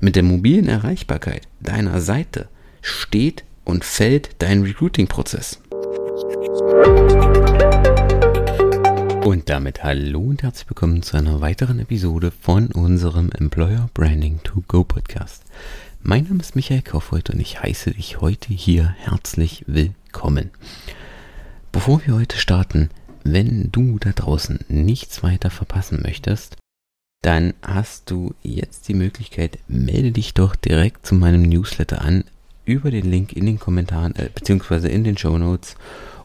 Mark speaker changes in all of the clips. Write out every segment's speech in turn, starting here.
Speaker 1: Mit der mobilen Erreichbarkeit deiner Seite steht und fällt dein Recruiting-Prozess. Und damit hallo und herzlich willkommen zu einer weiteren Episode von unserem Employer Branding to Go Podcast. Mein Name ist Michael Kaufreuth und ich heiße dich heute hier herzlich willkommen. Bevor wir heute starten, wenn du da draußen nichts weiter verpassen möchtest, dann hast du jetzt die Möglichkeit, melde dich doch direkt zu meinem Newsletter an über den Link in den Kommentaren äh, beziehungsweise in den Show Notes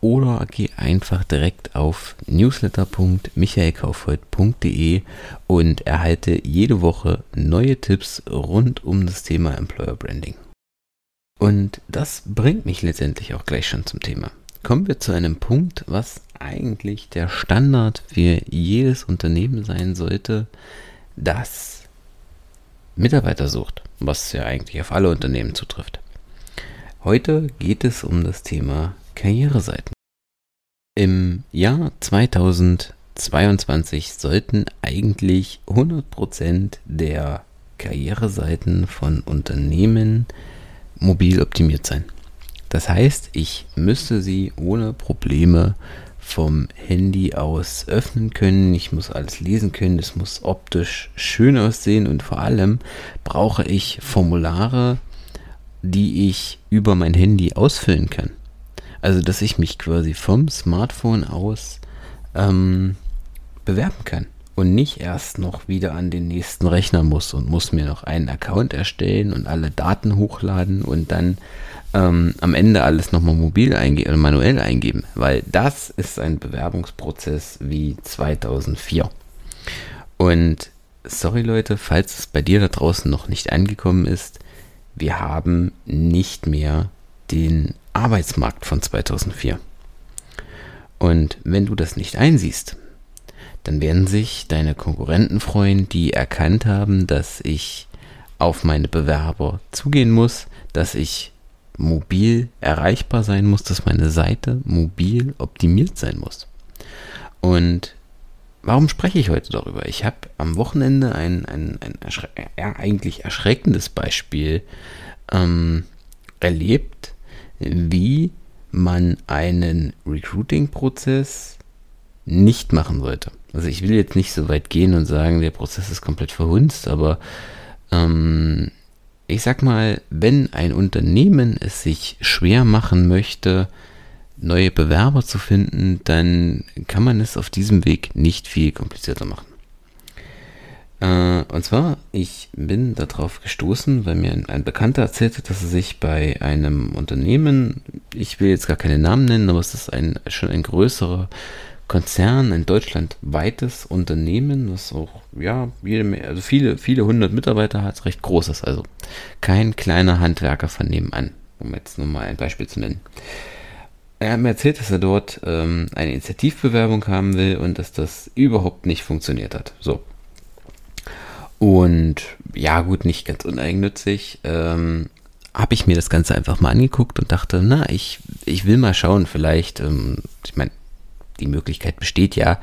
Speaker 1: oder geh einfach direkt auf newsletter.michaelkaufreuth.de und erhalte jede Woche neue Tipps rund um das Thema Employer Branding. Und das bringt mich letztendlich auch gleich schon zum Thema. Kommen wir zu einem Punkt, was eigentlich der Standard für jedes Unternehmen sein sollte, das Mitarbeiter sucht, was ja eigentlich auf alle Unternehmen zutrifft. Heute geht es um das Thema Karriereseiten. Im Jahr 2022 sollten eigentlich 100% der Karriereseiten von Unternehmen mobil optimiert sein. Das heißt, ich müsste sie ohne Probleme vom Handy aus öffnen können. Ich muss alles lesen können. Es muss optisch schön aussehen und vor allem brauche ich Formulare, die ich über mein Handy ausfüllen kann. Also, dass ich mich quasi vom Smartphone aus ähm, bewerben kann und nicht erst noch wieder an den nächsten Rechner muss und muss mir noch einen Account erstellen und alle Daten hochladen und dann ähm, am Ende alles nochmal mobil eingeben oder manuell eingeben, weil das ist ein Bewerbungsprozess wie 2004. Und sorry Leute, falls es bei dir da draußen noch nicht angekommen ist, wir haben nicht mehr den Arbeitsmarkt von 2004. Und wenn du das nicht einsiehst, dann werden sich deine Konkurrenten freuen, die erkannt haben, dass ich auf meine Bewerber zugehen muss, dass ich mobil erreichbar sein muss, dass meine Seite mobil optimiert sein muss. Und warum spreche ich heute darüber? Ich habe am Wochenende ein, ein, ein erschre ja, eigentlich erschreckendes Beispiel ähm, erlebt, wie man einen Recruiting-Prozess nicht machen sollte. Also ich will jetzt nicht so weit gehen und sagen, der Prozess ist komplett verhunzt, aber ähm, ich sag mal, wenn ein Unternehmen es sich schwer machen möchte, neue Bewerber zu finden, dann kann man es auf diesem Weg nicht viel komplizierter machen. Äh, und zwar, ich bin darauf gestoßen, weil mir ein, ein Bekannter erzählte, dass er sich bei einem Unternehmen, ich will jetzt gar keine Namen nennen, aber es ist ein, schon ein größerer Konzern, ein deutschlandweites Unternehmen, das auch, ja, jede, also viele, viele hundert Mitarbeiter hat, recht großes, also kein kleiner Handwerker von nebenan, um jetzt nur mal ein Beispiel zu nennen. Er hat mir erzählt, dass er dort ähm, eine Initiativbewerbung haben will und dass das überhaupt nicht funktioniert hat. So. Und ja, gut, nicht ganz uneigennützig. Ähm, habe ich mir das Ganze einfach mal angeguckt und dachte, na, ich, ich will mal schauen, vielleicht, ähm, ich meine, die Möglichkeit besteht ja,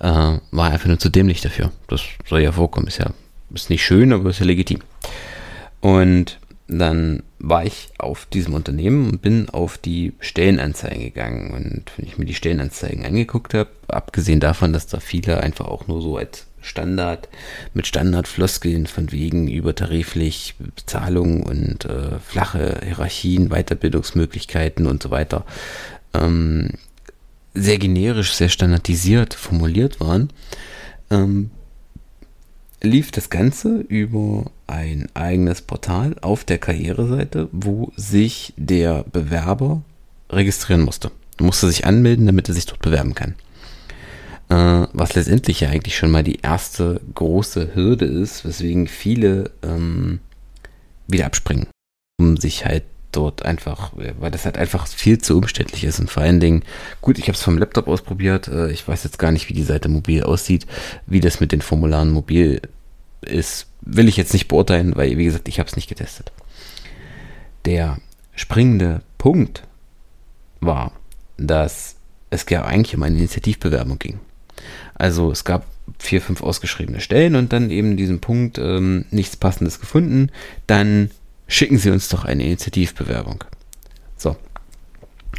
Speaker 1: äh, war einfach nur zu dämlich dafür. Das soll ja vorkommen, ist ja ist nicht schön, aber ist ja legitim. Und dann war ich auf diesem Unternehmen und bin auf die Stellenanzeigen gegangen. Und wenn ich mir die Stellenanzeigen angeguckt habe, abgesehen davon, dass da viele einfach auch nur so als Standard mit Standardfloskeln von wegen übertariflich Bezahlung und äh, flache Hierarchien, Weiterbildungsmöglichkeiten und so weiter ähm, sehr generisch, sehr standardisiert formuliert waren, ähm, lief das Ganze über ein eigenes Portal auf der Karriereseite, wo sich der Bewerber registrieren musste. Er musste sich anmelden, damit er sich dort bewerben kann. Äh, was letztendlich ja eigentlich schon mal die erste große Hürde ist, weswegen viele ähm, wieder abspringen, um sich halt dort einfach, weil das halt einfach viel zu umständlich ist und vor allen Dingen, gut, ich habe es vom Laptop ausprobiert, äh, ich weiß jetzt gar nicht, wie die Seite mobil aussieht, wie das mit den Formularen mobil ist, will ich jetzt nicht beurteilen, weil, wie gesagt, ich habe es nicht getestet. Der springende Punkt war, dass es ja eigentlich um eine Initiativbewerbung ging. Also es gab vier, fünf ausgeschriebene Stellen und dann eben diesen Punkt ähm, nichts Passendes gefunden, dann schicken Sie uns doch eine Initiativbewerbung. So.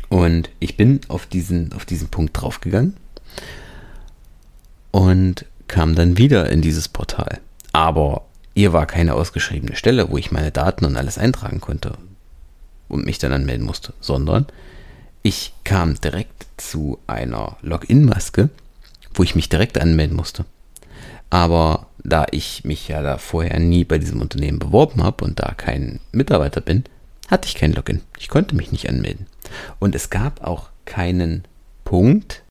Speaker 1: Und ich bin auf diesen, auf diesen Punkt draufgegangen und kam dann wieder in dieses Portal. Aber hier war keine ausgeschriebene Stelle, wo ich meine Daten und alles eintragen konnte und mich dann anmelden musste, sondern ich kam direkt zu einer Login-Maske, wo ich mich direkt anmelden musste. Aber da ich mich ja da vorher nie bei diesem Unternehmen beworben habe und da kein Mitarbeiter bin, hatte ich kein Login. Ich konnte mich nicht anmelden. Und es gab auch keinen Punkt,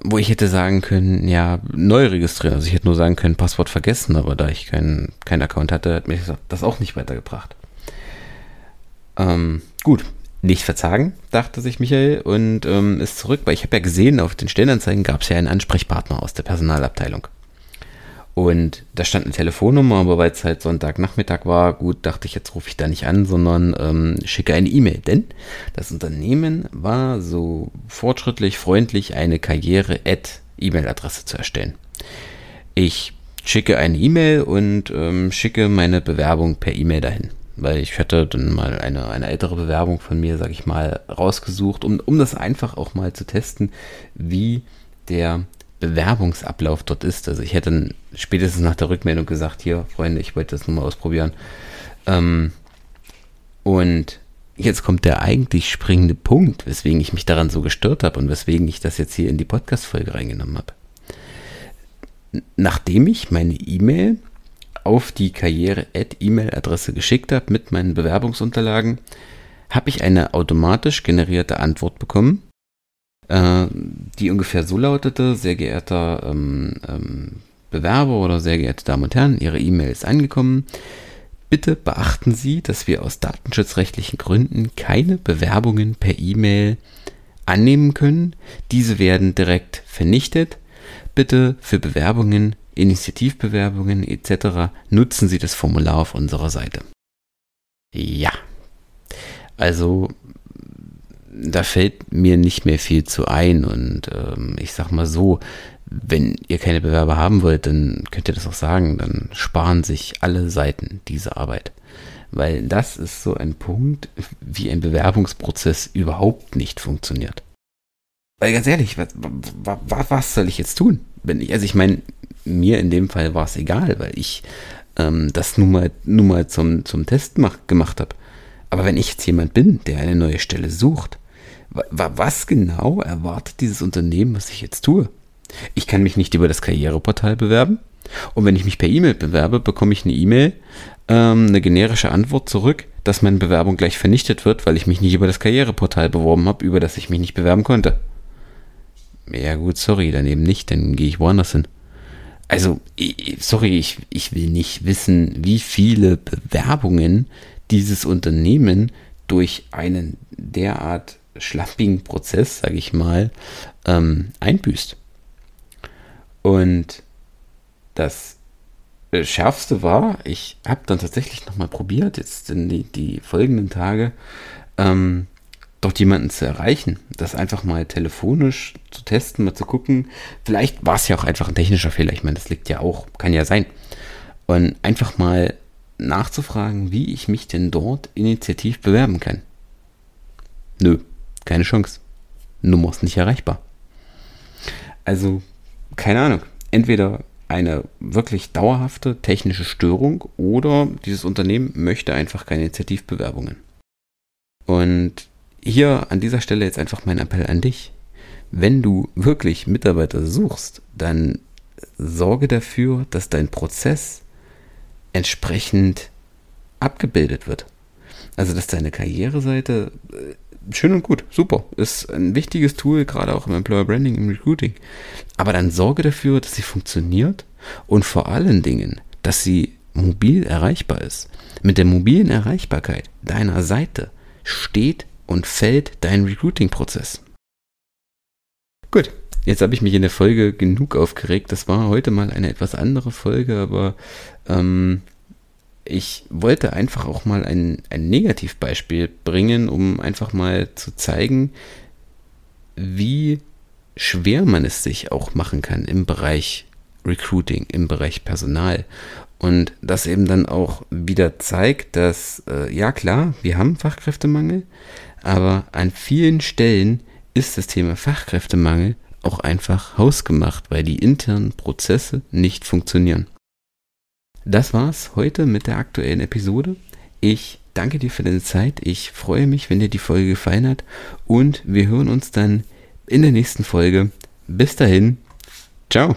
Speaker 1: wo ich hätte sagen können, ja, neu registrieren. Also ich hätte nur sagen können, Passwort vergessen, aber da ich keinen kein Account hatte, hat mich das auch nicht weitergebracht. Ähm, gut, nicht verzagen, dachte sich Michael und ähm, ist zurück, weil ich habe ja gesehen, auf den Stellenanzeigen gab es ja einen Ansprechpartner aus der Personalabteilung. Und da stand eine Telefonnummer, aber weil es halt Sonntagnachmittag war, gut, dachte ich, jetzt rufe ich da nicht an, sondern ähm, schicke eine E-Mail. Denn das Unternehmen war so fortschrittlich, freundlich, eine Karriere-E-Mail-Adresse zu erstellen. Ich schicke eine E-Mail und ähm, schicke meine Bewerbung per E-Mail dahin weil ich hatte dann mal eine, eine ältere Bewerbung von mir, sag ich mal, rausgesucht, um, um das einfach auch mal zu testen, wie der Bewerbungsablauf dort ist. Also ich hätte dann spätestens nach der Rückmeldung gesagt, hier, Freunde, ich wollte das nur mal ausprobieren. Ähm, und jetzt kommt der eigentlich springende Punkt, weswegen ich mich daran so gestört habe und weswegen ich das jetzt hier in die Podcast-Folge reingenommen habe. Nachdem ich meine E-Mail auf die Karriere-E-Mail-Adresse geschickt habe mit meinen Bewerbungsunterlagen, habe ich eine automatisch generierte Antwort bekommen, äh, die ungefähr so lautete, sehr geehrter ähm, ähm, Bewerber oder sehr geehrte Damen und Herren, Ihre E-Mail ist angekommen. Bitte beachten Sie, dass wir aus datenschutzrechtlichen Gründen keine Bewerbungen per E-Mail annehmen können. Diese werden direkt vernichtet. Bitte für Bewerbungen Initiativbewerbungen etc. nutzen Sie das Formular auf unserer Seite. Ja, also da fällt mir nicht mehr viel zu ein und ähm, ich sag mal so, wenn ihr keine Bewerber haben wollt, dann könnt ihr das auch sagen, dann sparen sich alle Seiten diese Arbeit. Weil das ist so ein Punkt, wie ein Bewerbungsprozess überhaupt nicht funktioniert. Weil ganz ehrlich, was, was, was soll ich jetzt tun? Wenn ich, also ich meine, mir in dem Fall war es egal, weil ich ähm, das nun mal, nun mal zum, zum Test mach, gemacht habe. Aber wenn ich jetzt jemand bin, der eine neue Stelle sucht, was genau erwartet dieses Unternehmen, was ich jetzt tue? Ich kann mich nicht über das Karriereportal bewerben. Und wenn ich mich per E-Mail bewerbe, bekomme ich eine E-Mail, ähm, eine generische Antwort zurück, dass meine Bewerbung gleich vernichtet wird, weil ich mich nicht über das Karriereportal beworben habe, über das ich mich nicht bewerben konnte. Ja gut, sorry, dann eben nicht, dann gehe ich woanders hin also, sorry, ich, ich will nicht wissen, wie viele Bewerbungen dieses Unternehmen durch einen derart schlampigen Prozess, sage ich mal, ähm, einbüßt. Und das Schärfste war, ich habe dann tatsächlich nochmal probiert, jetzt in die, die folgenden Tage, ähm, dort jemanden zu erreichen, das einfach mal telefonisch zu testen, mal zu gucken. Vielleicht war es ja auch einfach ein technischer Fehler. Ich meine, das liegt ja auch, kann ja sein. Und einfach mal nachzufragen, wie ich mich denn dort initiativ bewerben kann. Nö, keine Chance. Nummer ist nicht erreichbar. Also, keine Ahnung. Entweder eine wirklich dauerhafte technische Störung oder dieses Unternehmen möchte einfach keine Initiativbewerbungen. Und hier an dieser Stelle jetzt einfach mein Appell an dich. Wenn du wirklich Mitarbeiter suchst, dann sorge dafür, dass dein Prozess entsprechend abgebildet wird. Also, dass deine Karriereseite äh, schön und gut, super, ist ein wichtiges Tool, gerade auch im Employer Branding, im Recruiting. Aber dann sorge dafür, dass sie funktioniert und vor allen Dingen, dass sie mobil erreichbar ist. Mit der mobilen Erreichbarkeit deiner Seite steht und fällt dein Recruiting-Prozess. Gut, jetzt habe ich mich in der Folge genug aufgeregt. Das war heute mal eine etwas andere Folge, aber ähm, ich wollte einfach auch mal ein, ein Negativbeispiel bringen, um einfach mal zu zeigen, wie schwer man es sich auch machen kann im Bereich Recruiting, im Bereich Personal. Und das eben dann auch wieder zeigt, dass, äh, ja klar, wir haben Fachkräftemangel, aber an vielen Stellen ist das Thema Fachkräftemangel auch einfach hausgemacht, weil die internen Prozesse nicht funktionieren. Das war's heute mit der aktuellen Episode. Ich danke dir für deine Zeit. Ich freue mich, wenn dir die Folge gefallen hat und wir hören uns dann in der nächsten Folge. Bis dahin. Ciao.